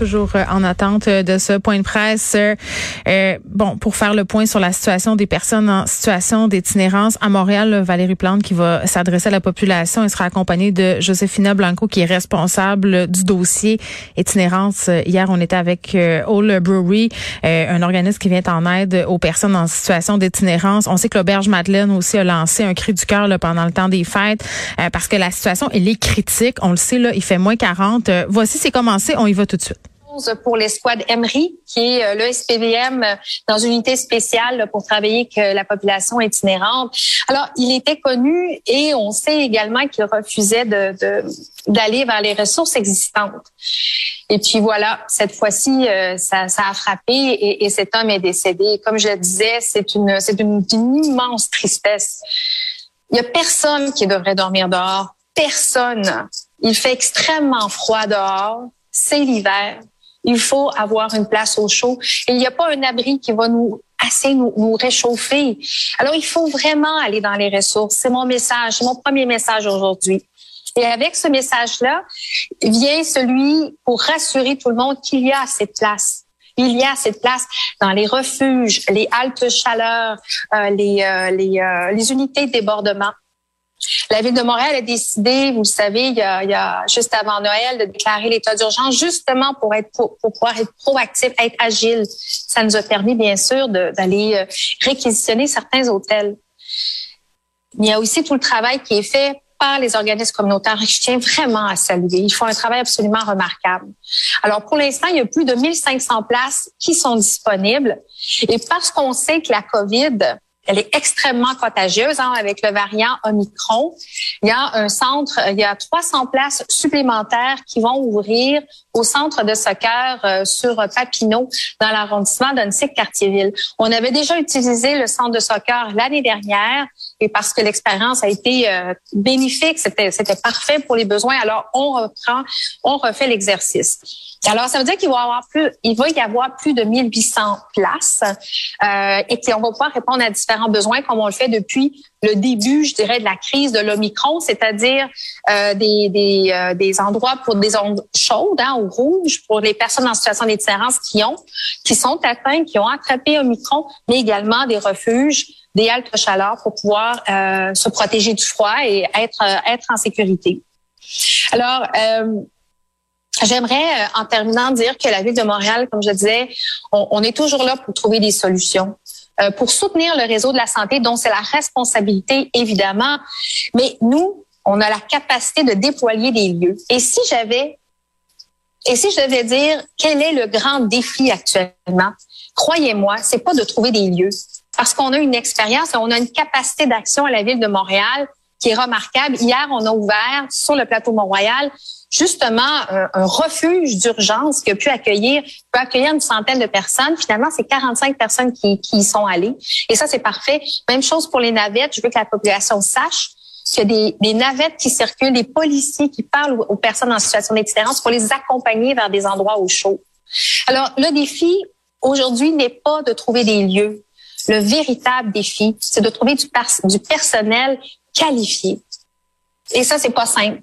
toujours euh, en attente euh, de ce point de presse. Euh, bon, pour faire le point sur la situation des personnes en situation d'itinérance à Montréal, Valérie Plante qui va s'adresser à la population, elle sera accompagnée de Josefina Blanco qui est responsable du dossier itinérance. Hier, on était avec All Brewery, un organisme qui vient en aide aux personnes en situation d'itinérance. On sait que l'auberge Madeleine aussi a lancé un cri du cœur pendant le temps des fêtes parce que la situation elle est critique. On le sait là, il fait moins 40. voici c'est commencé, on y va tout de suite pour l'escouade Emery, qui est euh, le SPVM euh, dans une unité spéciale pour travailler avec euh, la population itinérante. Alors, il était connu et on sait également qu'il refusait d'aller vers les ressources existantes. Et puis voilà, cette fois-ci, ça, ça, a frappé et, et, cet homme est décédé. Comme je le disais, c'est une, c'est une, une immense tristesse. Il y a personne qui devrait dormir dehors. Personne. Il fait extrêmement froid dehors. C'est l'hiver. Il faut avoir une place au chaud. il n'y a pas un abri qui va nous assez nous, nous, réchauffer. Alors, il faut vraiment aller dans les ressources. C'est mon message, c'est mon premier message aujourd'hui. Et avec ce message-là, vient celui pour rassurer tout le monde qu'il y a cette place. Il y a cette place dans les refuges, les haltes chaleur, euh, les, euh, les, euh, les unités de débordement. La ville de Montréal a décidé, vous le savez, il y a, juste avant Noël, de déclarer l'état d'urgence justement pour être pour, pouvoir être proactif, être agile. Ça nous a permis bien sûr d'aller euh, réquisitionner certains hôtels. Il y a aussi tout le travail qui est fait par les organismes communautaires. Je tiens vraiment à saluer. Ils font un travail absolument remarquable. Alors, pour l'instant, il y a plus de 1500 places qui sont disponibles. Et parce qu'on sait que la COVID elle est extrêmement contagieuse hein, avec le variant Omicron. Il y a un centre, il y a 300 places supplémentaires qui vont ouvrir au centre de soccer euh, sur Papineau dans l'arrondissement d'Annecy-Cartierville. On avait déjà utilisé le centre de soccer l'année dernière et parce que l'expérience a été euh, bénéfique, c'était c'était parfait pour les besoins. Alors on reprend, on refait l'exercice. Alors, ça veut dire qu'il va y avoir plus, il va y avoir plus de 1800 places euh, et qu'on va pouvoir répondre à différents besoins comme on le fait depuis le début, je dirais, de la crise de l'Omicron, c'est-à-dire euh, des, des, euh, des, endroits pour des ondes chaudes hein, ou rouges pour les personnes en situation d'itinérance qui ont, qui sont atteintes, qui ont attrapé Omicron, mais également des refuges, des haltes chaleur pour pouvoir euh, se protéger du froid et être, être en sécurité. Alors, J'aimerais, euh, en terminant, dire que la ville de Montréal, comme je disais, on, est toujours là pour trouver des solutions, euh, pour soutenir le réseau de la santé, dont c'est la responsabilité, évidemment. Mais nous, on a la capacité de déployer des lieux. Et si j'avais, et si je devais dire quel est le grand défi actuellement, croyez-moi, c'est pas de trouver des lieux, parce qu'on a une expérience, on a une capacité d'action à la ville de Montréal qui est remarquable. Hier, on a ouvert sur le plateau Mont-Royal justement un, refuge d'urgence qui a pu accueillir peut accueillir une centaine de personnes. Finalement, c'est 45 personnes qui, qui y sont allées. Et ça, c'est parfait. Même chose pour les navettes. Je veux que la population sache qu'il y a des, des, navettes qui circulent, des policiers qui parlent aux, personnes en situation d'itinérance pour les accompagner vers des endroits au chaud. Alors, le défi aujourd'hui n'est pas de trouver des lieux. Le véritable défi, c'est de trouver du, personnel qualifié. Et ça, c'est pas simple.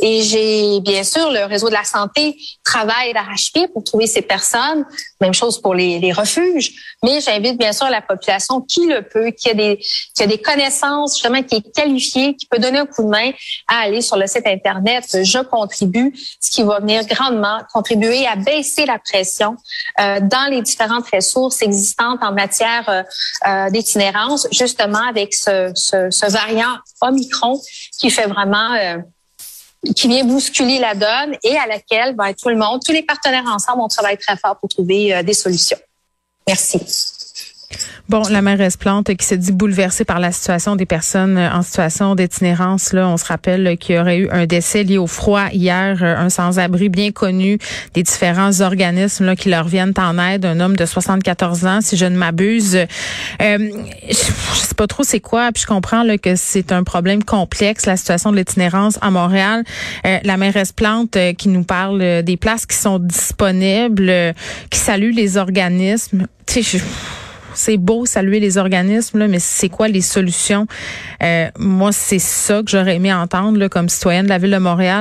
Et j'ai bien sûr le réseau de la santé travaille d'arrache-pied pour trouver ces personnes. Même chose pour les, les refuges. Mais j'invite bien sûr la population qui le peut, qui a des qui a des connaissances justement, qui est qualifiée, qui peut donner un coup de main à aller sur le site internet Je contribue, ce qui va venir grandement contribuer à baisser la pression euh, dans les différentes ressources existantes en matière euh, euh d'itinérance, justement avec ce, ce, ce variant Omicron qui fait vraiment euh, qui vient bousculer la donne et à laquelle ben, tout le monde, tous les partenaires ensemble, on travaille très fort pour trouver euh, des solutions. Merci. Bon, la mairesse Plante qui se dit bouleversée par la situation des personnes en situation d'itinérance. Là, on se rappelle qu'il y aurait eu un décès lié au froid hier, un sans-abri bien connu des différents organismes là, qui leur viennent en aide, un homme de 74 ans, si je ne m'abuse. Euh, je, sais pas trop c'est quoi, puis je comprends là, que c'est un problème complexe, la situation de l'itinérance à Montréal. Euh, la mairesse Plante euh, qui nous parle des places qui sont disponibles, euh, qui salue les organismes. Tu sais, c'est beau saluer les organismes, mais c'est quoi les solutions? Euh, moi, c'est ça que j'aurais aimé entendre comme citoyenne de la ville de Montréal.